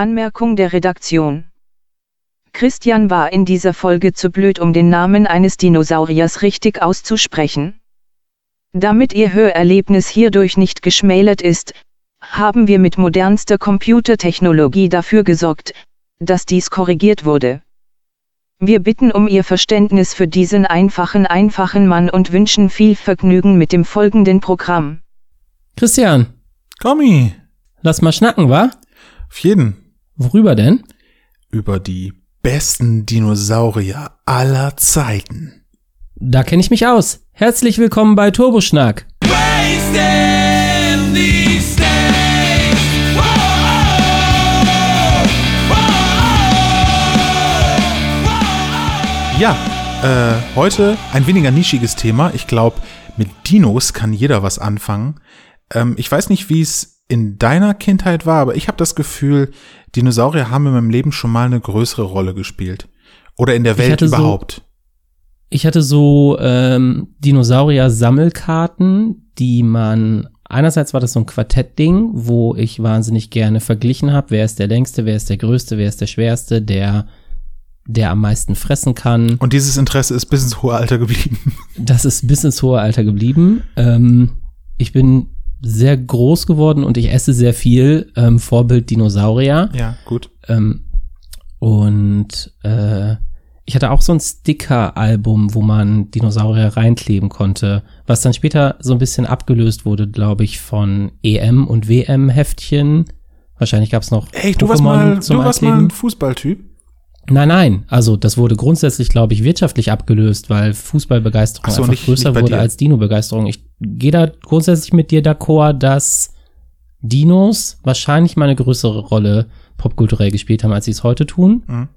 Anmerkung der Redaktion. Christian war in dieser Folge zu blöd, um den Namen eines Dinosauriers richtig auszusprechen. Damit Ihr Hörerlebnis hierdurch nicht geschmälert ist, haben wir mit modernster Computertechnologie dafür gesorgt, dass dies korrigiert wurde. Wir bitten um Ihr Verständnis für diesen einfachen, einfachen Mann und wünschen viel Vergnügen mit dem folgenden Programm. Christian, Kommi, lass mal schnacken, wa? auf jeden. Worüber denn? Über die besten Dinosaurier aller Zeiten. Da kenne ich mich aus. Herzlich willkommen bei Turboschnack. Ja, äh, heute ein weniger nischiges Thema. Ich glaube, mit Dinos kann jeder was anfangen. Ähm, ich weiß nicht, wie es in deiner Kindheit war, aber ich habe das Gefühl, Dinosaurier haben in meinem Leben schon mal eine größere Rolle gespielt. Oder in der Welt hatte so- überhaupt. Ich hatte so ähm, Dinosaurier-Sammelkarten, die man einerseits war das so ein Quartettding, wo ich wahnsinnig gerne verglichen habe, wer ist der längste, wer ist der größte, wer ist der schwerste, der der am meisten fressen kann. Und dieses Interesse ist bis ins hohe Alter geblieben. Das ist bis ins hohe Alter geblieben. Ähm, ich bin sehr groß geworden und ich esse sehr viel. Ähm, Vorbild Dinosaurier. ja, gut. Ähm, und äh, ich hatte auch so ein Sticker-Album, wo man Dinosaurier reinkleben konnte, was dann später so ein bisschen abgelöst wurde, glaube ich, von EM- und WM-Heftchen. Wahrscheinlich gab es noch Ey, du warst mal, du warst mal ein Fußballtyp. Nein, nein. Also das wurde grundsätzlich, glaube ich, wirtschaftlich abgelöst, weil Fußballbegeisterung so, einfach nicht- größer nicht wurde dir. als Dino-Begeisterung. Ich gehe da grundsätzlich mit dir d'accord, dass Dinos wahrscheinlich mal eine größere Rolle popkulturell gespielt haben, als sie es heute tun. Mhm.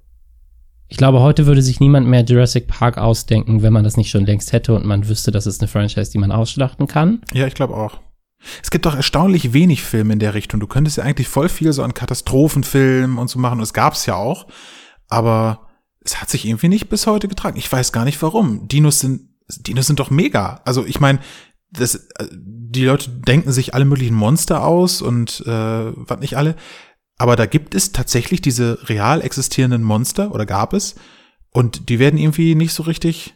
Ich glaube, heute würde sich niemand mehr Jurassic Park ausdenken, wenn man das nicht schon längst hätte und man wüsste, das ist eine Franchise, die man ausschlachten kann. Ja, ich glaube auch. Es gibt doch erstaunlich wenig Filme in der Richtung. Du könntest ja eigentlich voll viel so an Katastrophenfilmen und so machen. Und es gab's ja auch. Aber es hat sich irgendwie nicht bis heute getragen. Ich weiß gar nicht warum. Dinos sind, Dinos sind doch mega. Also ich meine, das, äh, die Leute denken sich alle möglichen Monster aus und äh, was nicht alle. Aber da gibt es tatsächlich diese real existierenden Monster oder gab es. Und die werden irgendwie nicht so richtig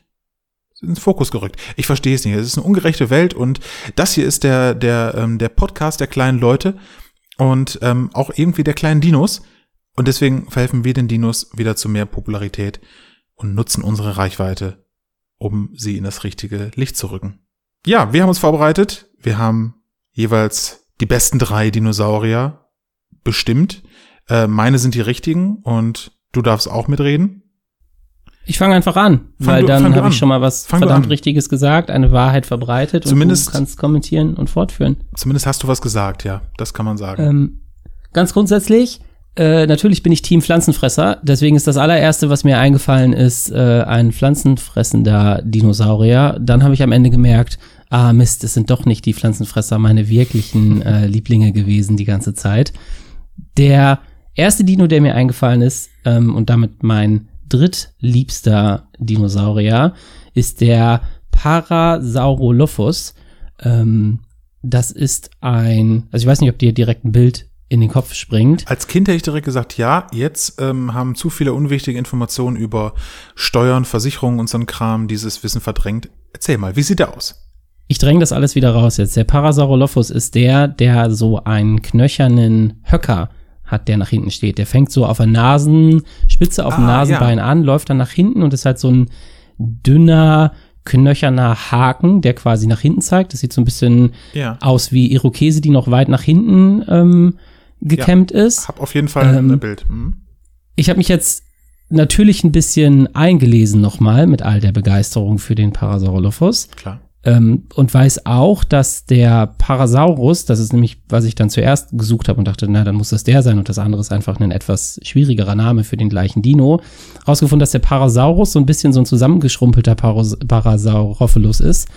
ins Fokus gerückt. Ich verstehe es nicht. Es ist eine ungerechte Welt und das hier ist der, der, ähm, der Podcast der kleinen Leute und ähm, auch irgendwie der kleinen Dinos. Und deswegen verhelfen wir den Dinos wieder zu mehr Popularität und nutzen unsere Reichweite, um sie in das richtige Licht zu rücken. Ja, wir haben uns vorbereitet. Wir haben jeweils die besten drei Dinosaurier bestimmt. Äh, meine sind die richtigen und du darfst auch mitreden. Ich fange einfach an, Fang weil du- dann habe ich schon mal was Fang verdammt. Richtiges gesagt, eine Wahrheit verbreitet Zumindest- und du kannst kommentieren und fortführen. Zumindest hast du was gesagt, ja. Das kann man sagen. Ähm, ganz grundsätzlich, äh, natürlich bin ich Team Pflanzenfresser, deswegen ist das allererste, was mir eingefallen ist, äh, ein pflanzenfressender Dinosaurier. Dann habe ich am Ende gemerkt, ah Mist, es sind doch nicht die Pflanzenfresser meine wirklichen äh, Lieblinge gewesen die ganze Zeit. Der erste Dino, der mir eingefallen ist, ähm, und damit mein drittliebster Dinosaurier, ist der Parasaurolophus. Ähm, das ist ein, also ich weiß nicht, ob dir direkt ein Bild in den Kopf springt. Als Kind hätte ich direkt gesagt, ja, jetzt ähm, haben zu viele unwichtige Informationen über Steuern, Versicherungen und so ein Kram dieses Wissen verdrängt. Erzähl mal, wie sieht der aus? Ich dränge das alles wieder raus jetzt. Der Parasaurolophus ist der, der so einen knöchernen Höcker hat, der nach hinten steht. Der fängt so auf der Nasenspitze, auf dem Ah, Nasenbein an, läuft dann nach hinten und ist halt so ein dünner, knöcherner Haken, der quasi nach hinten zeigt. Das sieht so ein bisschen Ja. aus wie Irokese, die noch weit nach hinten ähm, gekämmt ist. Hab auf jeden Fall Ähm, ein Bild. Hm? Ich habe mich jetzt natürlich ein bisschen eingelesen nochmal mit all der Begeisterung für den Parasaurolophus. Klar. Ähm, und weiß auch, dass der Parasaurus, das ist nämlich, was ich dann zuerst gesucht habe und dachte, na, dann muss das der sein und das andere ist einfach ein etwas schwierigerer Name für den gleichen Dino, rausgefunden, dass der Parasaurus so ein bisschen so ein zusammengeschrumpelter Paros Parasaurophilus ist.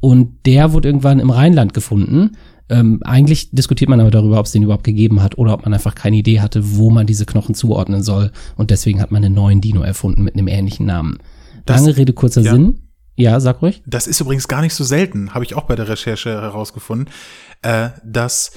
Und der wurde irgendwann im Rheinland gefunden. Ähm, eigentlich diskutiert man aber darüber, ob es den überhaupt gegeben hat oder ob man einfach keine Idee hatte, wo man diese Knochen zuordnen soll. Und deswegen hat man einen neuen Dino erfunden mit einem ähnlichen Namen. Das- Lange Rede, kurzer ja. Sinn. Ja, sag ruhig. Das ist übrigens gar nicht so selten, habe ich auch bei der Recherche herausgefunden, äh, dass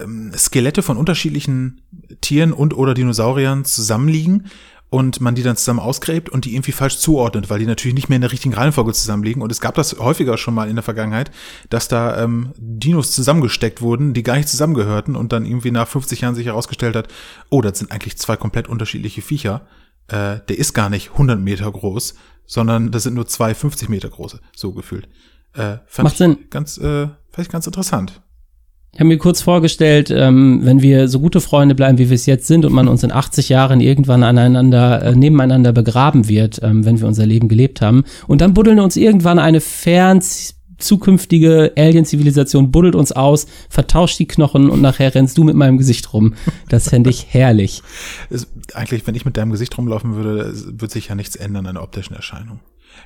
ähm, Skelette von unterschiedlichen Tieren und oder Dinosauriern zusammenliegen und man die dann zusammen ausgräbt und die irgendwie falsch zuordnet, weil die natürlich nicht mehr in der richtigen Reihenfolge zusammenliegen. Und es gab das häufiger schon mal in der Vergangenheit, dass da ähm, Dinos zusammengesteckt wurden, die gar nicht zusammengehörten und dann irgendwie nach 50 Jahren sich herausgestellt hat, oh, das sind eigentlich zwei komplett unterschiedliche Viecher. Äh, der ist gar nicht 100 Meter groß, sondern das sind nur zwei 50 Meter große, so gefühlt. Äh, fand Macht ich Sinn. Ganz, äh, fand ich ganz interessant. Ich habe mir kurz vorgestellt, ähm, wenn wir so gute Freunde bleiben, wie wir es jetzt sind und man uns in 80 Jahren irgendwann aneinander, äh, nebeneinander begraben wird, ähm, wenn wir unser Leben gelebt haben. Und dann buddeln uns irgendwann eine fern zukünftige Alien-Zivilisation buddelt uns aus, vertauscht die Knochen und nachher rennst du mit meinem Gesicht rum. Das fände ich herrlich. Es, eigentlich, wenn ich mit deinem Gesicht rumlaufen würde, wird sich ja nichts ändern an der optischen Erscheinung.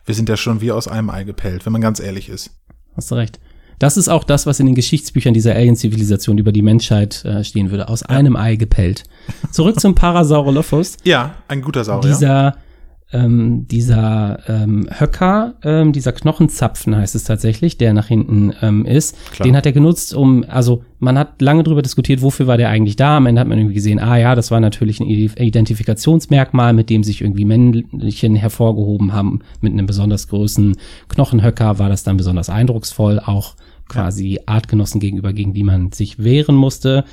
Wir sind ja schon wie aus einem Ei gepellt, wenn man ganz ehrlich ist. Hast du recht. Das ist auch das, was in den Geschichtsbüchern dieser Alien-Zivilisation über die Menschheit äh, stehen würde. Aus einem Ei gepellt. Zurück zum Parasaurolophus. Ja, ein guter Saurier. Dieser, ähm, dieser ähm, Höcker, ähm, dieser Knochenzapfen heißt es tatsächlich, der nach hinten ähm, ist, Klar. den hat er genutzt, um, also man hat lange drüber diskutiert, wofür war der eigentlich da. Am Ende hat man irgendwie gesehen, ah ja, das war natürlich ein Identifikationsmerkmal, mit dem sich irgendwie Männchen hervorgehoben haben. Mit einem besonders großen Knochenhöcker war das dann besonders eindrucksvoll, auch quasi Artgenossen gegenüber, gegen die man sich wehren musste.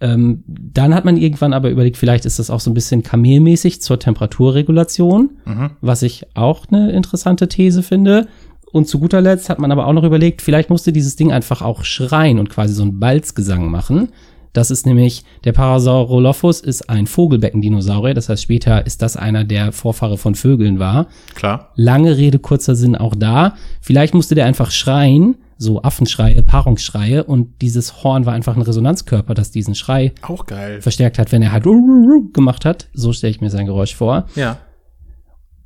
Ähm, dann hat man irgendwann aber überlegt, vielleicht ist das auch so ein bisschen kamelmäßig zur Temperaturregulation, Mhm. was ich auch eine interessante These finde. Und zu guter Letzt hat man aber auch noch überlegt, vielleicht musste dieses Ding einfach auch schreien und quasi so einen Balzgesang machen. Das ist nämlich, der Parasaurolophus ist ein Vogelbeckendinosaurier, das heißt später ist das einer, der Vorfahre von Vögeln war. Klar. Lange Rede, kurzer Sinn auch da. Vielleicht musste der einfach schreien, so Affenschreie, Paarungsschreie und dieses Horn war einfach ein Resonanzkörper, das diesen Schrei Auch geil. verstärkt hat, wenn er halt gemacht hat. So stelle ich mir sein Geräusch vor. Ja.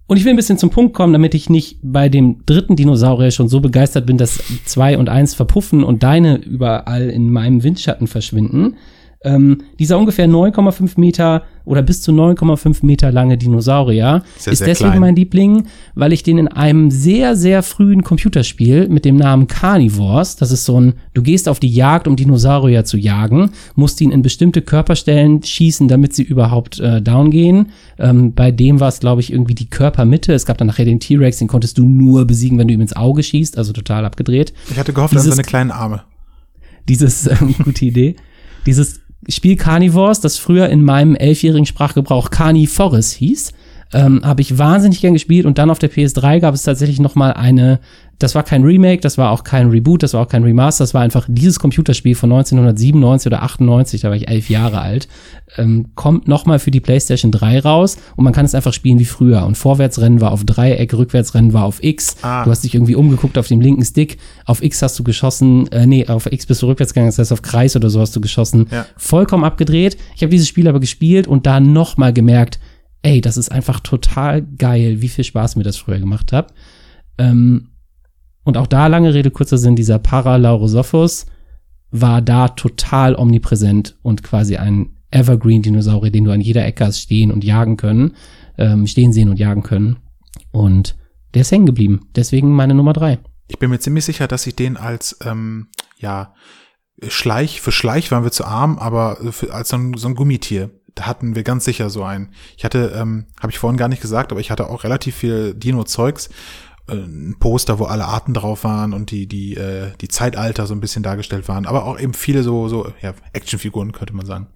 Und ich will ein bisschen zum Punkt kommen, damit ich nicht bei dem dritten Dinosaurier schon so begeistert bin, dass zwei und eins verpuffen und deine überall in meinem Windschatten verschwinden. Ähm, dieser ungefähr 9,5 Meter oder bis zu 9,5 Meter lange Dinosaurier ist sehr deswegen klein. mein Liebling, weil ich den in einem sehr, sehr frühen Computerspiel mit dem Namen Carnivores, das ist so ein, du gehst auf die Jagd, um Dinosaurier zu jagen, musst ihn in bestimmte Körperstellen schießen, damit sie überhaupt äh, down gehen. Ähm, bei dem war es, glaube ich, irgendwie die Körpermitte. Es gab dann nachher den T-Rex, den konntest du nur besiegen, wenn du ihm ins Auge schießt, also total abgedreht Ich hatte gehofft, Dieses- seine kleinen Arme. dieses, ähm, gute Idee, dieses Spiel Carnivores, das früher in meinem elfjährigen Sprachgebrauch Carnivorous hieß, ähm, habe ich wahnsinnig gern gespielt und dann auf der PS3 gab es tatsächlich noch mal eine, das war kein Remake, das war auch kein Reboot, das war auch kein Remaster, das war einfach dieses Computerspiel von 1997 oder 98, da war ich elf Jahre alt, ähm, kommt noch mal für die PlayStation 3 raus und man kann es einfach spielen wie früher und Vorwärtsrennen war auf Dreieck, Rückwärtsrennen war auf X, Ah. du hast dich irgendwie umgeguckt auf dem linken Stick, auf X hast du geschossen, äh, nee, auf X bist du rückwärts gegangen, das heißt auf Kreis oder so hast du geschossen. Ja. Vollkommen abgedreht. Ich habe dieses Spiel aber gespielt und da noch mal gemerkt, ey, das ist einfach total geil, wie viel Spaß mir das früher gemacht hat. Ähm, und auch da lange Rede, kurzer Sinn, dieser Paralaurosophus war da total omnipräsent und quasi ein Evergreen-Dinosaurier, den du an jeder Ecke hast stehen und jagen können, ähm, stehen sehen und jagen können. Und der ist hängen geblieben. Deswegen meine Nummer drei. Ich bin mir ziemlich sicher, dass ich den als, ähm, ja, Schleich, für Schleich waren wir zu arm, aber für, als so ein, so ein Gummitier. Da hatten wir ganz sicher so einen. Ich hatte, ähm, habe ich vorhin gar nicht gesagt, aber ich hatte auch relativ viel Dino-Zeugs. Ein Poster, wo alle Arten drauf waren und die, die, äh, die Zeitalter so ein bisschen dargestellt waren. Aber auch eben viele so, so, ja, Actionfiguren, könnte man sagen.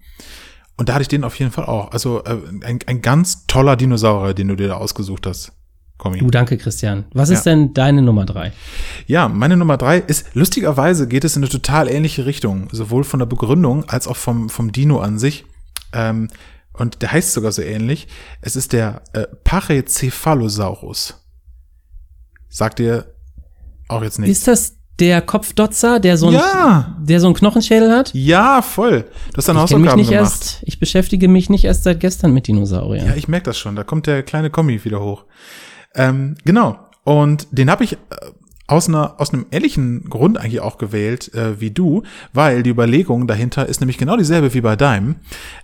Und da hatte ich den auf jeden Fall auch. Also äh, ein, ein ganz toller Dinosaurier, den du dir da ausgesucht hast. Kommi. Du, danke, Christian. Was ist Ja. denn deine Nummer drei? Ja, meine Nummer drei ist, lustigerweise geht es in eine total ähnliche Richtung, sowohl von der Begründung als auch vom, vom Dino an sich. Ähm, und der heißt sogar so ähnlich. Es ist der äh, Pachycephalosaurus. Sagt ihr auch jetzt nicht? Ist das der Kopfdotzer, der so, ein, ja, der so einen Knochenschädel hat? ja, voll. Du hast deine Ich mich nicht gemacht. erst, ich beschäftige mich nicht erst seit gestern mit Dinosauriern. Ja, ich merke das schon. Da kommt der kleine Kommi wieder hoch. Ähm, genau. Und den habe ich äh, aus, einer, aus einem ähnlichen Grund eigentlich auch gewählt äh, wie du, weil die Überlegung dahinter ist nämlich genau dieselbe wie bei deinem.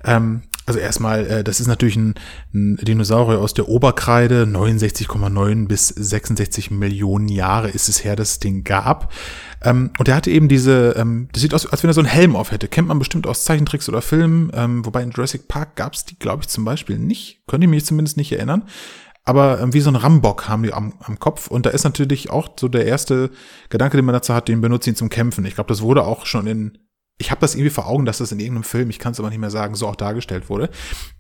Ähm, Also erstmal, äh, das ist natürlich ein, ein Dinosaurier aus der Oberkreide. 69,9 bis 66 Millionen Jahre ist es her, dass es den gab. Ähm, und der hatte eben diese, ähm, das sieht aus, als wenn er so einen Helm auf hätte. Kennt man bestimmt aus Zeichentricks oder Filmen. Ähm, wobei in Jurassic Park gab es die, glaube ich, zum Beispiel nicht. Könnte ich mich zumindest nicht erinnern. Aber ähm, wie so ein Rambock haben die am, am Kopf. Und da ist natürlich auch so der erste Gedanke, den man dazu hat, den benutzt ihn zum Kämpfen. Ich glaube, das wurde auch schon in ich habe das irgendwie vor Augen, dass das in irgendeinem Film, ich kann es aber nicht mehr sagen, so auch dargestellt wurde.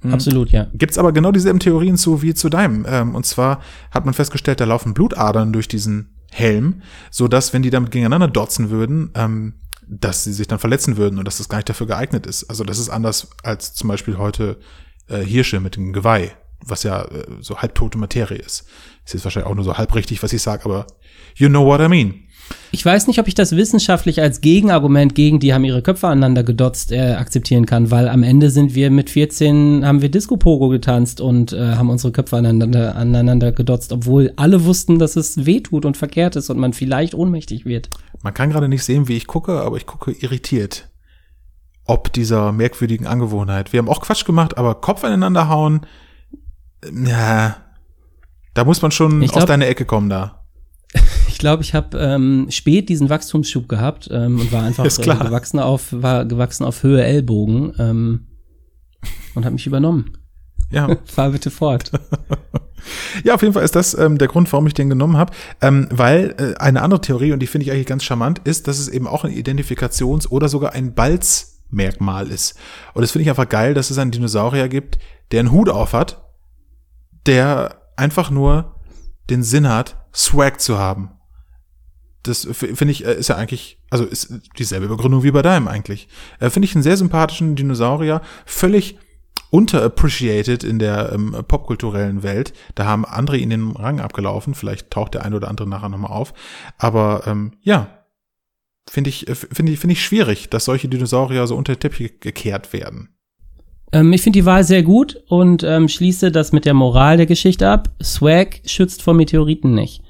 Hm. Absolut, ja. Gibt's aber genau dieselben Theorien zu wie zu deinem. Ähm, und zwar hat man festgestellt, da laufen Blutadern durch diesen Helm, so dass wenn die damit gegeneinander dotzen würden, ähm, dass sie sich dann verletzen würden und dass das gar nicht dafür geeignet ist. Also das ist anders als zum Beispiel heute äh, Hirsche mit dem Geweih, was ja äh, so halbtote Materie ist. Ist jetzt wahrscheinlich auch nur so halb richtig, was ich sage, aber you know what I mean. Ich weiß nicht, ob ich das wissenschaftlich als Gegenargument gegen die haben ihre Köpfe aneinander gedotzt äh, akzeptieren kann, weil am Ende sind wir mit 14 haben wir Disco Pogo getanzt und äh, haben unsere Köpfe aneinander, aneinander gedotzt, obwohl alle wussten, dass es weh tut und verkehrt ist und man vielleicht ohnmächtig wird. Man kann gerade nicht sehen, wie ich gucke, aber ich gucke irritiert. Ob dieser merkwürdigen Angewohnheit. Wir haben auch Quatsch gemacht, aber Kopf aneinander hauen, ja, da muss man schon glaub, aus deiner Ecke kommen da glaube, ich habe ähm, spät diesen Wachstumsschub gehabt ähm, und war einfach äh, gewachsen auf war gewachsen auf Höhe Ellbogen ähm, und habe mich übernommen. Ja. Fahr bitte fort. ja, auf jeden Fall ist das ähm, der Grund, warum ich den genommen habe, ähm, weil äh, eine andere Theorie und die finde ich eigentlich ganz charmant ist, dass es eben auch ein Identifikations- oder sogar ein Balzmerkmal ist. Und das finde ich einfach geil, dass es einen Dinosaurier gibt, der einen Hut auf hat, der einfach nur den Sinn hat, Swag zu haben das finde ich, äh, ist ja eigentlich, also ist dieselbe Begründung wie bei deinem eigentlich. Äh, finde ich einen sehr sympathischen Dinosaurier, völlig unterappreciated in der ähm, popkulturellen Welt. Da haben andere ihn den Rang abgelaufen. Vielleicht taucht der ein oder andere nachher nochmal auf. Aber ähm, ja, finde ich, äh, finde ich, finde ich schwierig, dass solche Dinosaurier so unter den Teppich gekehrt werden. Ähm, ich finde die Wahl sehr gut und ähm, schließe das mit der Moral der Geschichte ab. Swag schützt vor Meteoriten nicht.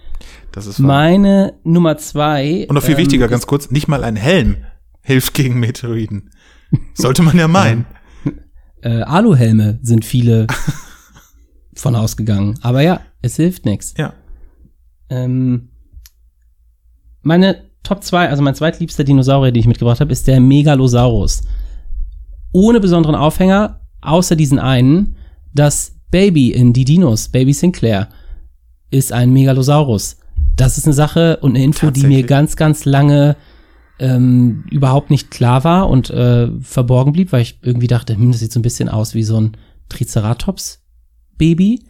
Das ist wahr. Meine Nummer zwei. Und noch viel ähm, wichtiger, ganz kurz, nicht mal ein Helm hilft gegen Meteoriten. Sollte man ja meinen. äh, Aluhelme sind viele von ausgegangen. Aber ja, es hilft nichts. Ja. Ähm, meine Top 2, also mein zweitliebster Dinosaurier, den ich mitgebracht habe, ist der Megalosaurus. Ohne besonderen Aufhänger, außer diesen einen, das Baby in Die Dinos, Baby Sinclair, ist ein Megalosaurus das ist eine Sache und eine Info, die mir ganz, ganz lange ähm, überhaupt nicht klar war und äh, verborgen blieb, weil ich irgendwie dachte, hm, das sieht so ein bisschen aus wie so ein Triceratops-Baby.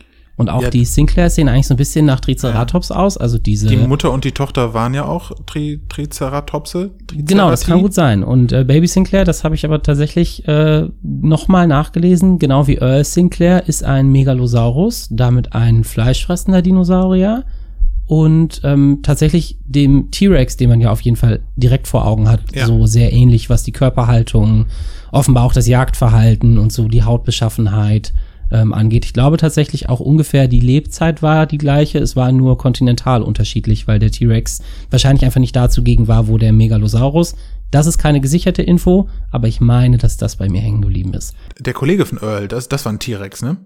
Und auch ja. die Sinclair sehen eigentlich so ein bisschen nach Triceratops ja. aus. Also diese. Die Mutter und die Tochter waren ja auch Tri Triceratopse. Genau, das kann gut sein. Und äh, Baby Sinclair, das habe ich aber tatsächlich äh, nochmal nachgelesen. Genau wie Earl Sinclair ist ein Megalosaurus, damit ein fleischfressender Dinosaurier und ähm, tatsächlich dem T-Rex, den man ja auf jeden Fall direkt vor Augen hat, ja. so sehr ähnlich, was die Körperhaltung, offenbar auch das Jagdverhalten und so die Hautbeschaffenheit ähm, angeht. Ich glaube tatsächlich auch ungefähr die Lebzeit war die gleiche, es war nur kontinental unterschiedlich, weil der T-Rex wahrscheinlich einfach nicht dazu gegen war, wo der Megalosaurus. Das ist keine gesicherte Info, aber ich meine, dass das bei mir hängen geblieben ist. Der Kollege von Earl, das, das war ein T-Rex, ne?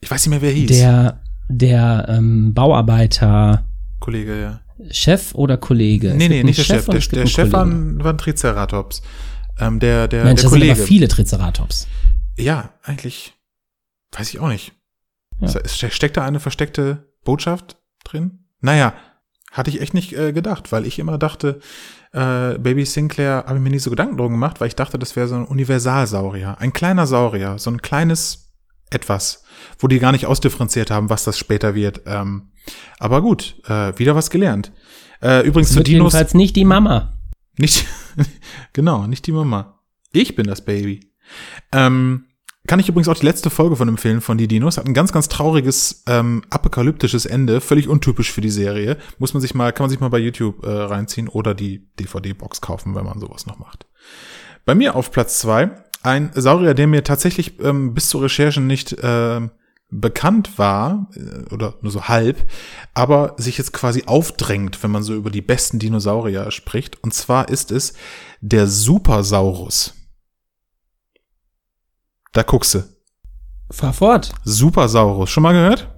Ich weiß nicht mehr, wer hieß. Der, der ähm, Bauarbeiter Kollege, ja. Chef oder Kollege? Nee, nee, nicht der Chef. Der, der Chef war ein, war ein Triceratops. Ähm, der, der, Mensch, der Kollege. Sind aber viele Triceratops. Ja, eigentlich. Weiß ich auch nicht. Ja. Steckt da eine versteckte Botschaft drin? Naja, hatte ich echt nicht äh, gedacht, weil ich immer dachte, äh, Baby Sinclair habe ich mir nicht so Gedanken drum gemacht, weil ich dachte, das wäre so ein Universalsaurier. Ein kleiner Saurier, so ein kleines etwas, wo die gar nicht ausdifferenziert haben, was das später wird. Ähm, aber gut, äh, wieder was gelernt. Äh, übrigens zu Dinos. Jedenfalls nicht die Mama. Nicht, genau, nicht die Mama. Ich bin das Baby. Ähm, kann ich übrigens auch die letzte Folge von empfehlen von die Dinos. Hat ein ganz, ganz trauriges, ähm, apokalyptisches Ende. Völlig untypisch für die Serie. Muss man sich mal, kann man sich mal bei YouTube äh, reinziehen oder die DVD-Box kaufen, wenn man sowas noch macht. Bei mir auf Platz zwei ein Saurier, der mir tatsächlich ähm, bis zur Recherche nicht äh, bekannt war, äh, oder nur so halb, aber sich jetzt quasi aufdrängt, wenn man so über die besten Dinosaurier spricht. Und zwar ist es der Supersaurus. Da guckst du. Fahr fort. Supersaurus. Schon mal gehört?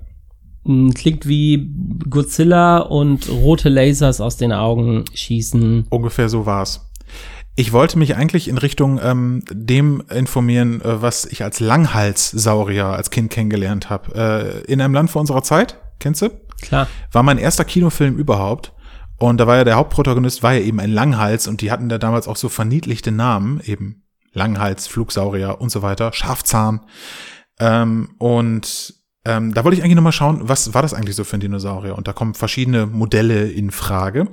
Hm, Klingt wie Godzilla und rote Lasers aus den Augen schießen. Ungefähr so war's. Ich wollte mich eigentlich in Richtung ähm, dem informieren, äh, was ich als Langhalssaurier als Kind kennengelernt habe. Äh, in einem Land vor unserer Zeit, kennst du? Klar. War mein erster Kinofilm überhaupt. Und da war ja der Hauptprotagonist, war ja eben ein Langhals und die hatten da damals auch so verniedlichte Namen, eben Langhals, Flugsaurier und so weiter, Schafzahn. Ähm, und ähm, da wollte ich eigentlich nochmal schauen, was war das eigentlich so für ein Dinosaurier? Und da kommen verschiedene Modelle in Frage.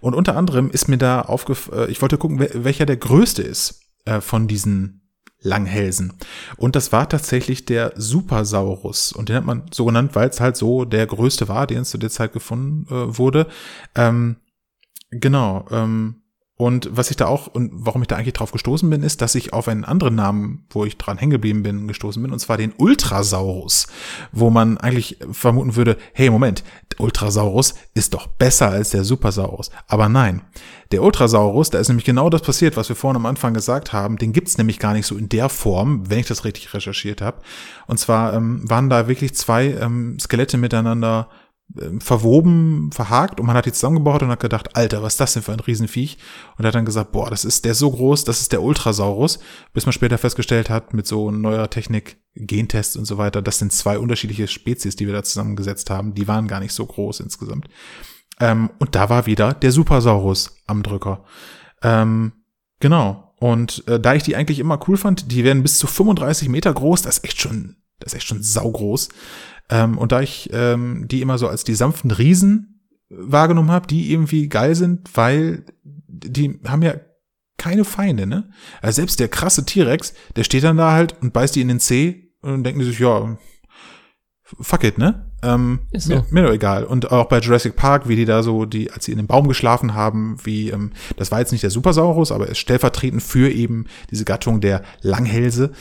Und unter anderem ist mir da aufgefallen, äh, ich wollte gucken, welcher der größte ist äh, von diesen Langhälsen. Und das war tatsächlich der Supersaurus. Und den hat man so genannt, weil es halt so der größte war, den es zu der Zeit gefunden äh, wurde. Ähm, genau. Ähm, und was ich da auch und warum ich da eigentlich drauf gestoßen bin, ist, dass ich auf einen anderen Namen, wo ich dran hängen geblieben bin, gestoßen bin, und zwar den Ultrasaurus, wo man eigentlich vermuten würde, hey, Moment, der Ultrasaurus ist doch besser als der Supersaurus. Aber nein, der Ultrasaurus, da ist nämlich genau das passiert, was wir vorhin am Anfang gesagt haben, den gibt's nämlich gar nicht so in der Form, wenn ich das richtig recherchiert habe. Und zwar ähm, waren da wirklich zwei ähm, Skelette miteinander verwoben, verhakt und man hat die zusammengebaut und hat gedacht, Alter, was ist das denn für ein Riesenviech? Und hat dann gesagt, boah, das ist der so groß, das ist der Ultrasaurus, bis man später festgestellt hat, mit so neuer Technik, Gentests und so weiter, das sind zwei unterschiedliche Spezies, die wir da zusammengesetzt haben, die waren gar nicht so groß insgesamt. Ähm, und da war wieder der Supersaurus am Drücker. Ähm, genau. Und äh, da ich die eigentlich immer cool fand, die werden bis zu 35 Meter groß, das ist echt schon, das ist echt schon saugroß. Ähm, und da ich ähm, die immer so als die sanften Riesen wahrgenommen habe, die irgendwie geil sind, weil die haben ja keine Feinde, ne? Also selbst der krasse T-Rex, der steht dann da halt und beißt die in den Zeh und denken die sich, ja, fuck it, ne? Ähm, Ist so. mir, mir doch egal. Und auch bei Jurassic Park, wie die da so, die, als sie in dem Baum geschlafen haben, wie, ähm, das war jetzt nicht der Supersaurus, aber ist stellvertretend für eben diese Gattung der Langhälse.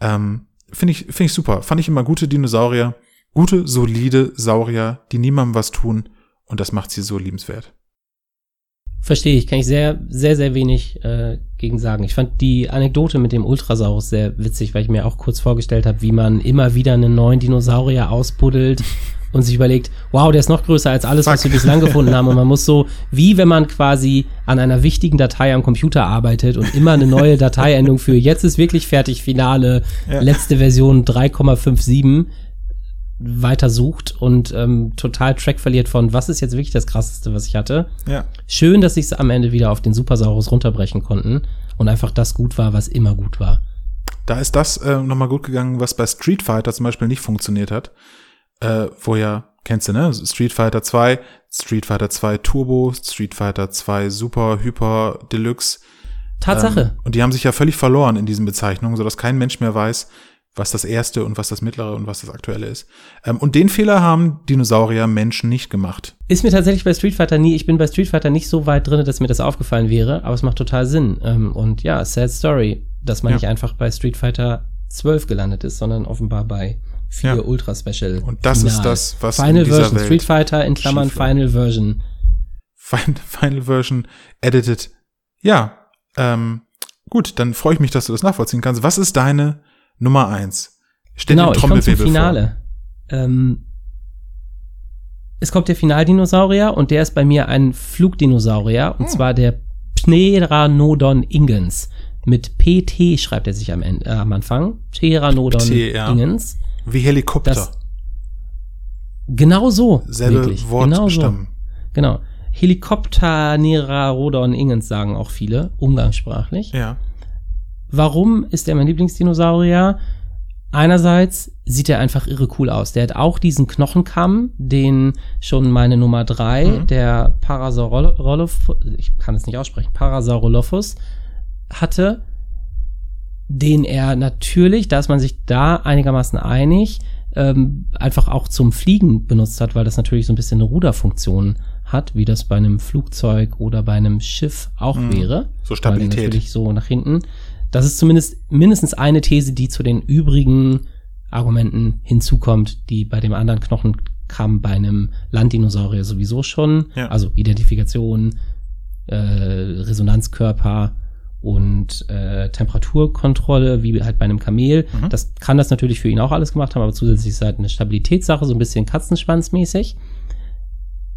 Ähm, Finde ich, finde ich super. Fand ich immer gute Dinosaurier. Gute, solide Saurier, die niemandem was tun. Und das macht sie so liebenswert. Verstehe ich, kann ich sehr, sehr, sehr wenig äh, gegen sagen. Ich fand die Anekdote mit dem Ultrasaurus sehr witzig, weil ich mir auch kurz vorgestellt habe, wie man immer wieder einen neuen Dinosaurier ausbuddelt und sich überlegt, wow, der ist noch größer als alles, was Fuck. wir bislang gefunden haben. Und man muss so, wie wenn man quasi an einer wichtigen Datei am Computer arbeitet und immer eine neue Dateiendung für jetzt ist wirklich fertig, Finale, Ja. letzte Version 3,57 weitersucht und ähm, total Track verliert von, was ist jetzt wirklich das krasseste, was ich hatte. Ja. Schön, dass sie es am Ende wieder auf den Supersaurus runterbrechen konnten und einfach das gut war, was immer gut war. Da ist das äh, nochmal gut gegangen, was bei Street Fighter zum Beispiel nicht funktioniert hat. Äh, wo ja, kennst du, ne? Street Fighter 2, Street Fighter 2 Turbo, Street Fighter 2 Super, Hyper, Deluxe. Tatsache. Ähm, und die haben sich ja völlig verloren in diesen Bezeichnungen, sodass kein Mensch mehr weiß, was das erste und was das mittlere und was das aktuelle ist. Ähm, und den Fehler haben Dinosaurier Menschen nicht gemacht. Ist mir tatsächlich bei Street Fighter nie, ich bin bei Street Fighter nicht so weit drin, dass mir das aufgefallen wäre, aber es macht total Sinn. Ähm, und ja, sad story, dass man Ja. nicht einfach bei Street Fighter 12 gelandet ist, sondern offenbar bei 4 Ja. Ultra Special. Und das ist das, was in Final dieser Version, Welt Street Fighter in Klammern. Final Version. Fin- Final Version edited. Ja, ähm, gut, dann freue ich mich, dass du das nachvollziehen kannst. Was ist deine Nummer eins? Stell Genau, ich zum Trommelwirbel Finale. Ähm, es kommt der Finaldinosaurier und der ist bei mir ein Flugdinosaurier und Hm. zwar der Pteranodon ingens. Mit PT schreibt er sich am, Ende, äh, am Anfang. Pteranodon P, ja. ingens. vor. Wie Helikopter. Das genau so. Selbe wirklich. Genau so. Wortstamm. Genau. Helikopternerarodon ingens sagen auch viele, umgangssprachlich. Ja. Warum ist er mein Lieblingsdinosaurier? Einerseits sieht er einfach irre cool aus. Der hat auch diesen Knochenkamm, den schon meine Nummer drei, Mhm. der Parasaurolophus, ich kann es nicht aussprechen, Parasaurolophus hatte, den er natürlich, da ist man sich da einigermaßen einig, ähm, einfach auch zum Fliegen benutzt hat, weil das natürlich so ein bisschen eine Ruderfunktion hat, wie das bei einem Flugzeug oder bei einem Schiff auch Mhm. wäre. So Weil Stabilität. der natürlich so nach hinten. Das ist zumindest mindestens eine These, die zu den übrigen Argumenten hinzukommt, die bei dem anderen Knochenkamm bei einem Landdinosaurier sowieso schon, Ja. also Identifikation, äh, Resonanzkörper und äh, Temperaturkontrolle, wie halt bei einem Kamel. Mhm. Das kann das natürlich für ihn auch alles gemacht haben, aber zusätzlich ist es halt eine Stabilitätssache, so ein bisschen Katzenschwanzmäßig.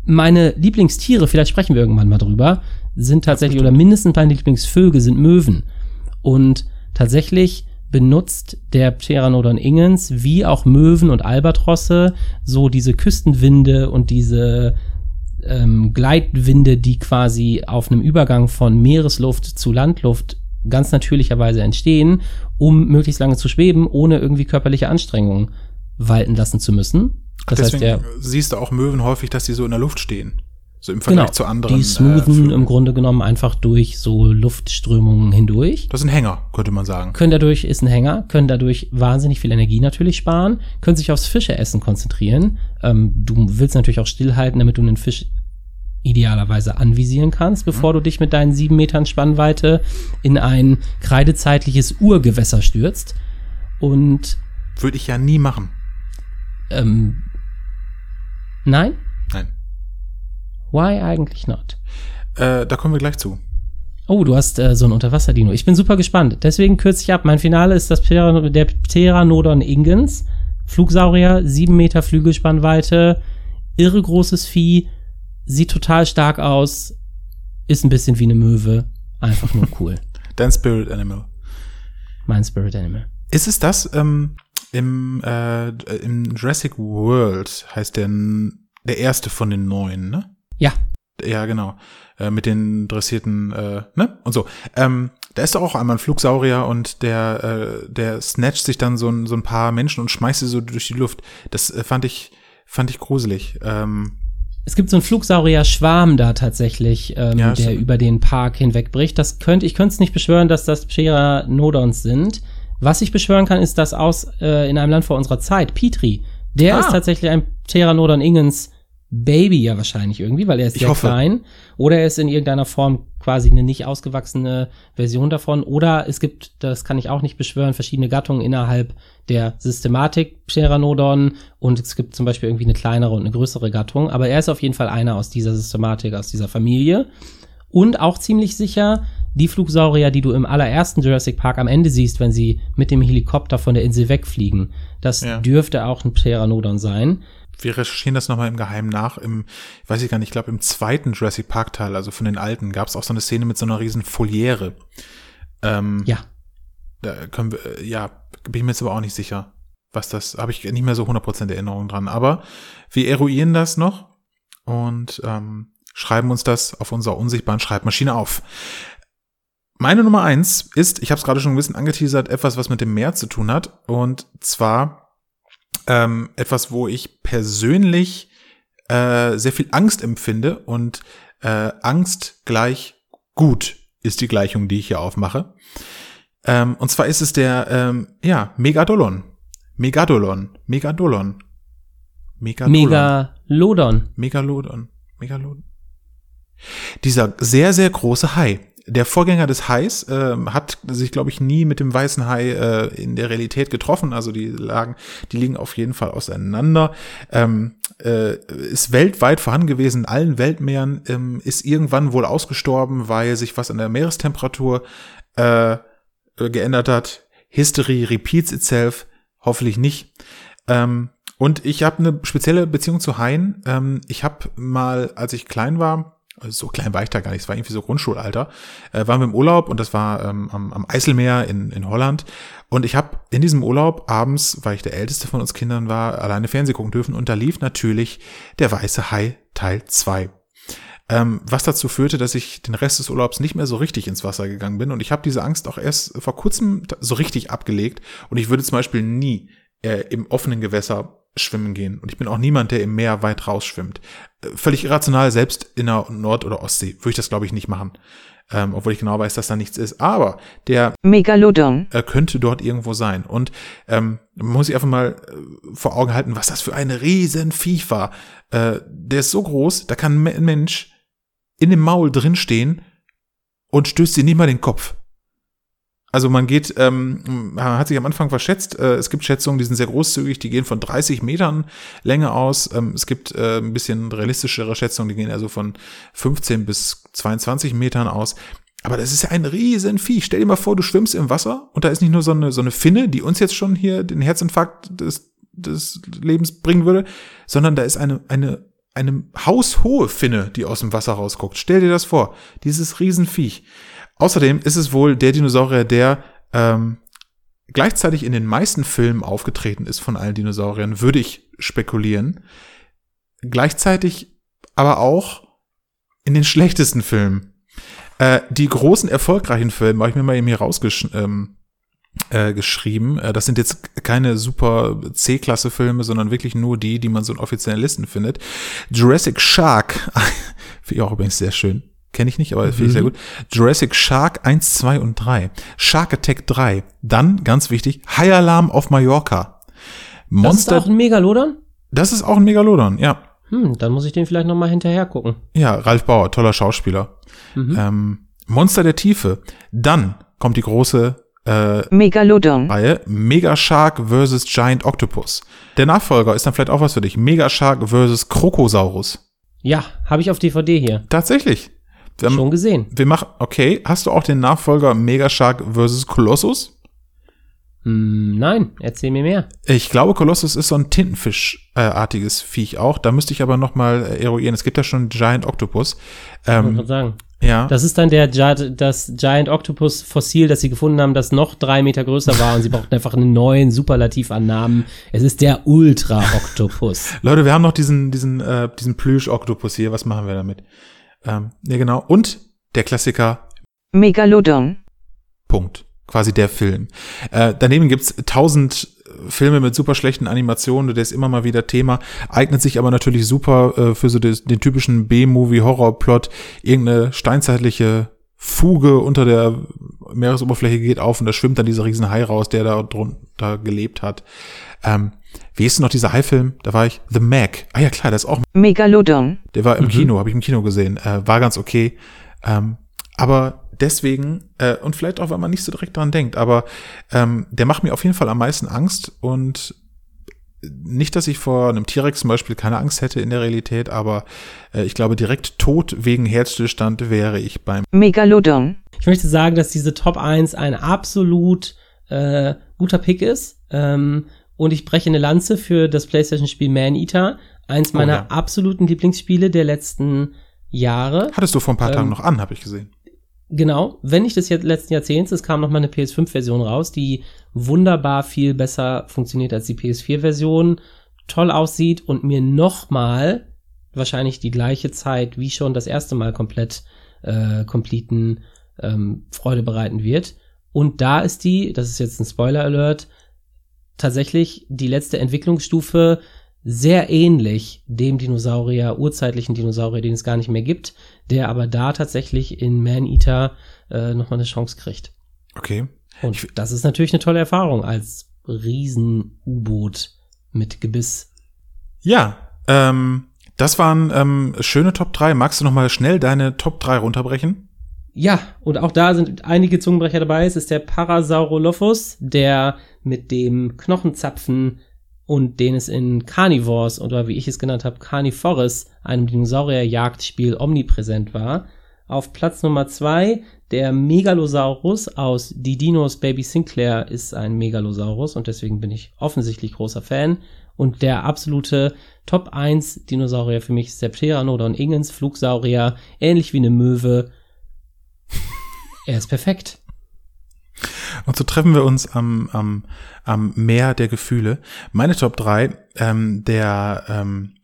Meine Lieblingstiere, vielleicht sprechen wir irgendwann mal drüber, sind tatsächlich, oder mindestens meine Lieblingsvögel sind Möwen. Und tatsächlich benutzt der Pteranodon ingens wie auch Möwen und Albatrosse so diese Küstenwinde und diese ähm, Gleitwinde, die quasi auf einem Übergang von Meeresluft zu Landluft ganz natürlicherweise entstehen, um möglichst lange zu schweben, ohne irgendwie körperliche Anstrengungen walten lassen zu müssen. Das Deswegen heißt, der siehst du auch Möwen häufig, dass die so in der Luft stehen. So im Vergleich genau, zu anderen. die äh, smoothen Vögeln. im Grunde genommen einfach durch so Luftströmungen hindurch. Das ist ein Hänger, könnte man sagen. können dadurch, ist ein Hänger, können dadurch wahnsinnig viel Energie natürlich sparen, können sich aufs Fischeessen konzentrieren. Ähm, du willst natürlich auch stillhalten, damit du einen Fisch idealerweise anvisieren kannst, bevor du dich mit deinen sieben Metern Spannweite in ein kreidezeitliches Urgewässer stürzt. Und Würde ich ja nie machen. ähm, nein? Why eigentlich not? Äh, da kommen wir gleich zu. Oh, du hast äh, so ein Unterwasserdino. Ich bin super gespannt. Deswegen kürze ich ab. Mein Finale ist das Pteran der Pteranodon ingens. Flugsaurier, sieben Meter Flügelspannweite, irre großes Vieh, sieht total stark aus, ist ein bisschen wie eine Möwe. Einfach nur cool. Dein Spirit Animal. mein Spirit Animal. Ist es das ähm, im, äh, im Jurassic World heißt der der erste von den neuen, ne? Ja, Ja, genau. Äh, mit den dressierten, äh, ne? Und so. Ähm, da ist doch auch einmal ein Flugsaurier und der, äh, der snatcht sich dann so ein, so ein paar Menschen und schmeißt sie so durch die Luft. Das äh, fand ich, fand ich gruselig. Ähm, es gibt so einen Flugsaurier-Schwarm da tatsächlich, ähm, Ja, der stimmt. über den Park hinwegbricht. Das könnte, ich könnte es nicht beschwören, dass das Pteranodons sind. Was ich beschwören kann, ist das aus äh, in einem Land vor unserer Zeit, Petri. Der Ah. ist tatsächlich ein Pteranodon ingens Baby ja wahrscheinlich irgendwie, weil er ist Ich sehr hoffe. klein. Oder er ist in irgendeiner Form quasi eine nicht ausgewachsene Version davon. Oder es gibt, das kann ich auch nicht beschwören, verschiedene Gattungen innerhalb der Systematik Pteranodon. Und es gibt zum Beispiel irgendwie eine kleinere und eine größere Gattung. Aber er ist auf jeden Fall einer aus dieser Systematik, aus dieser Familie. Und auch ziemlich sicher die Flugsaurier, die du im allerersten Jurassic Park am Ende siehst, wenn sie mit dem Helikopter von der Insel wegfliegen. Das Ja. dürfte auch ein Pteranodon sein. Wir recherchieren das nochmal im Geheimen nach. Im, ich weiß ich gar nicht, ich glaube im zweiten Jurassic Park Teil, also von den alten, gab es auch so eine Szene mit so einer riesen Foliere. Ähm, Ja. Da können wir, äh, ja, bin ich mir jetzt aber auch nicht sicher, was das, habe ich nicht mehr so 100% Erinnerung dran. Aber wir eruieren das noch und ähm, schreiben uns das auf unserer unsichtbaren Schreibmaschine auf. Meine Nummer eins ist, ich habe es gerade schon ein bisschen angeteasert, etwas, was mit dem Meer zu tun hat. Und zwar ähm, etwas, wo ich persönlich äh, sehr viel Angst empfinde und äh, Angst gleich gut ist die Gleichung, die ich hier aufmache. Ähm, und zwar ist es der, ähm, ja, Megadolon. Megadolon. Megadolon. Megadolon. Megalodon. Megalodon. Megalodon. Dieser sehr, sehr große Hai. Der Vorgänger des Hais ähm, hat sich, glaube ich, nie mit dem weißen Hai äh, in der Realität getroffen. Also die lagen, die liegen auf jeden Fall auseinander. Ähm, äh, ist weltweit vorhanden gewesen in allen Weltmeeren, ähm, ist irgendwann wohl ausgestorben, weil sich was an der Meerestemperatur äh, äh, geändert hat. History repeats itself. Hoffentlich nicht. Ähm, und ich habe eine spezielle Beziehung zu Haien. Ähm, ich habe mal, als ich klein war, also so klein war ich da gar nicht, es war irgendwie so Grundschulalter, äh, waren wir im Urlaub und das war ähm, am, am Eiselmeer in, in Holland. Und ich habe in diesem Urlaub abends, weil ich der älteste von uns Kindern war, alleine Fernsehen gucken dürfen und da lief natürlich der weiße Hai Teil 2. Ähm, was dazu führte, dass ich den Rest des Urlaubs nicht mehr so richtig ins Wasser gegangen bin. Und ich habe diese Angst auch erst vor kurzem so richtig abgelegt. Und ich würde zum Beispiel nie äh, im offenen Gewässer schwimmen gehen. Und ich bin auch niemand, der im Meer weit rausschwimmt. Äh, völlig irrational, selbst in der Nord- oder Ostsee würde ich das, glaube ich, nicht machen. Ähm, obwohl ich genau weiß, dass da nichts ist. Aber der Megalodon, äh, könnte dort irgendwo sein. Und ähm, man muss sich einfach mal äh, vor Augen halten, was das für ein riesen Viech war. Äh, der ist so groß, da kann ein Mensch in dem Maul drinstehen und stößt sie nicht mal den Kopf. Also man geht, ähm, hat sich am Anfang verschätzt, äh, es gibt Schätzungen, die sind sehr großzügig, die gehen von 30 Metern Länge aus. Ähm, es gibt äh, ein bisschen realistischere Schätzungen, die gehen also von 15 bis 22 Metern aus. Aber das ist ja ein Riesenviech. Stell dir mal vor, du schwimmst im Wasser und da ist nicht nur so eine, so eine Finne, die uns jetzt schon hier den Herzinfarkt des, des Lebens bringen würde, sondern da ist eine, eine, eine haushohe Finne, die aus dem Wasser rausguckt. Stell dir das vor. Dieses Riesenviech. Außerdem ist es wohl der Dinosaurier, der ähm, gleichzeitig in den meisten Filmen aufgetreten ist von allen Dinosauriern, würde ich spekulieren. Gleichzeitig aber auch in den schlechtesten Filmen. Äh, die großen erfolgreichen Filme habe ich mir mal eben hier rausgeschrieben. Äh, geschrieben. Äh, das sind jetzt keine super C-Klasse-Filme, sondern wirklich nur die, die man so in offiziellen Listen findet. Jurassic Shark, finde ich auch übrigens sehr schön. Kenne ich nicht, aber mhm. finde ich sehr gut. Jurassic Shark 1, 2 und 3. Shark Attack 3. Dann, ganz wichtig, High Alarm auf Mallorca. Monster. Das ist auch ein Megalodon? Das ist auch ein Megalodon, ja. Hm, dann muss ich den vielleicht noch mal hinterher gucken. Ja, Ralf Bauer, toller Schauspieler. Mhm. Ähm, Monster der Tiefe. Dann kommt die große äh, Megalodon. Reihe Mega Shark vs. Giant Octopus. Der Nachfolger ist dann vielleicht auch was für dich. Mega Shark vs. Krokosaurus. Ja, habe ich auf DVD hier. Tatsächlich. Wir Schon gesehen. Wir machen, okay, hast du auch den Nachfolger Mega Shark vs. Colossus? Hm, nein, erzähl mir mehr. Ich glaube, Colossus ist so ein Tintenfischartiges Viech auch. Da müsste ich aber noch mal äh, eruieren. Es gibt ja schon Giant Octopus. Ähm, ich sagen. Ja. Das ist dann der das Giant Octopus Fossil, das sie gefunden haben, das noch drei Meter größer war und sie brauchten einfach einen neuen Superlativ an Namen. Es ist der Ultra Octopus. Leute, wir haben noch diesen diesen äh, diesen Plüsch Octopus hier. Was machen wir damit? Ähm, ja genau. Und der Klassiker Megalodon. Punkt quasi der Film. Äh, daneben gibt's tausend Filme mit super schlechten Animationen, der ist immer mal wieder Thema, eignet sich aber natürlich super äh, für so des, den typischen B-Movie-Horror-Plot. Irgendeine steinzeitliche Fuge unter der Meeresoberfläche geht auf und da schwimmt dann dieser riesen Hai raus, der da drunter gelebt hat. Ähm, wie ist denn noch dieser Hai-Film? Da war ich The Mac. Ah ja, klar, der ist auch Megalodon. Der war im mhm. Kino, habe ich im Kino gesehen. Äh, war ganz okay. Ähm, aber deswegen, äh, und vielleicht auch, weil man nicht so direkt dran denkt, aber ähm, der macht mir auf jeden Fall am meisten Angst und nicht, dass ich vor einem T-Rex zum Beispiel keine Angst hätte in der Realität, aber äh, ich glaube, direkt tot wegen Herzstillstand wäre ich beim Megalodon. Ich möchte sagen, dass diese Top 1 ein absolut äh, guter Pick ist. Ähm, und ich breche eine Lanze für das PlayStation-Spiel Man Eater. Eins meiner oh, ja. absoluten Lieblingsspiele der letzten Jahre. Hattest du vor ein paar ähm, Tagen noch an, habe ich gesehen. Genau, wenn nicht des letzten Jahrzehnts, es kam noch mal eine PS5-Version raus, die wunderbar viel besser funktioniert als die PS4-Version, toll aussieht und mir noch mal wahrscheinlich die gleiche Zeit wie schon das erste Mal komplett äh, completen ähm, Freude bereiten wird. Und da ist die, das ist jetzt ein Spoiler-Alert, tatsächlich die letzte Entwicklungsstufe sehr ähnlich dem Dinosaurier, urzeitlichen Dinosaurier, den es gar nicht mehr gibt, der aber da tatsächlich in Man-Eater äh, nochmal eine Chance kriegt. Okay. Und ich, das ist natürlich eine tolle Erfahrung als Riesen-U-Boot mit Gebiss. Ja, ähm, das waren ähm, schöne Top 3. Magst du nochmal schnell deine Top 3 runterbrechen? Ja, und auch da sind einige Zungenbrecher dabei. Es ist der Parasaurolophus, der mit dem Knochenzapfen und den es in Carnivores oder wie ich es genannt habe, Carnivorous, einem Dinosaurier-Jagdspiel omnipräsent war. Auf Platz Nummer zwei der Megalosaurus aus Die Dinos Baby Sinclair ist ein Megalosaurus und deswegen bin ich offensichtlich großer Fan. Und der absolute Top 1 Dinosaurier für mich ist der Pteranodon Ingens, Flugsaurier, ähnlich wie eine Möwe. er ist perfekt. Und so treffen wir uns am, am, am Meer der Gefühle. Meine Top 3, ähm, der ähm,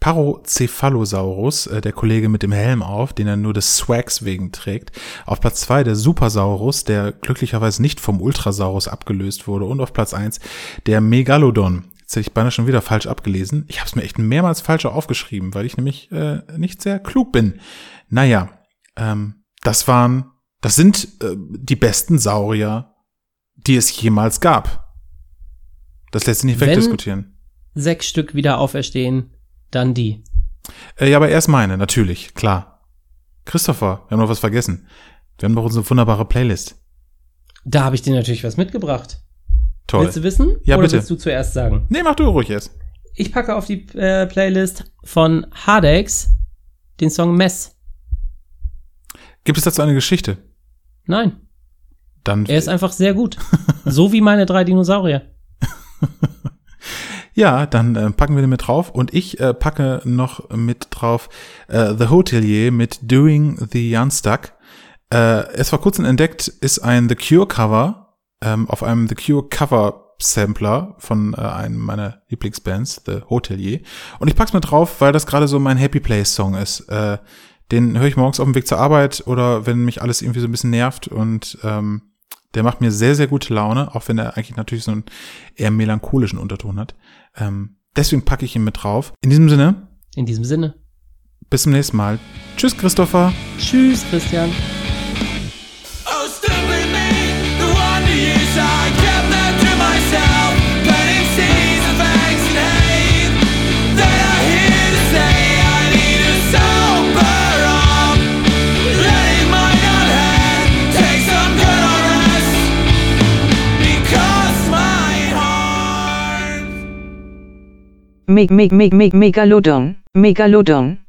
Parocephalosaurus, äh, der Kollege mit dem Helm auf, den er nur des Swags wegen trägt. Auf Platz 2 der Supersaurus, der glücklicherweise nicht vom Ultrasaurus abgelöst wurde. Und auf Platz 1 der Megalodon. Jetzt hätte ich beinahe schon wieder falsch abgelesen. Ich habe es mir echt mehrmals falsch aufgeschrieben, weil ich nämlich äh, nicht sehr klug bin. Naja, ähm, das waren das sind äh, die besten Saurier, die es jemals gab. Das lässt sich nicht Wenn wegdiskutieren. Sechs Stück wieder auferstehen, dann die. Äh, ja, aber erst meine, natürlich, klar. Christopher, wir haben noch was vergessen. Wir haben doch unsere wunderbare Playlist. Da habe ich dir natürlich was mitgebracht. Toll. Willst du wissen? Ja, oder bitte. willst du zuerst sagen? Nee, mach du ruhig jetzt. Ich packe auf die äh, Playlist von Hardex den Song Mess. Gibt es dazu eine Geschichte? Nein. Dann Er ist einfach sehr gut. so wie meine drei Dinosaurier. Ja, dann äh, packen wir den mit drauf und ich äh, packe noch mit drauf äh, The Hotelier mit Doing the Unstuck. Äh, es vor kurzem entdeckt ist ein The Cure Cover ähm, auf einem The Cure Cover Sampler von äh, einem meiner Lieblingsbands, The Hotelier. Und ich pack's mit drauf, weil das gerade so mein Happy Place Song ist. Äh, den höre ich morgens auf dem Weg zur Arbeit oder wenn mich alles irgendwie so ein bisschen nervt und ähm, der macht mir sehr, sehr gute Laune, auch wenn er eigentlich natürlich so einen eher melancholischen Unterton hat. Ähm, deswegen packe ich ihn mit drauf. In diesem Sinne, In diesem Sinne. bis zum nächsten Mal. Tschüss, Christopher. Tschüss, Christian. Meg, meg, meg, meg, Megalodon, Megalodon.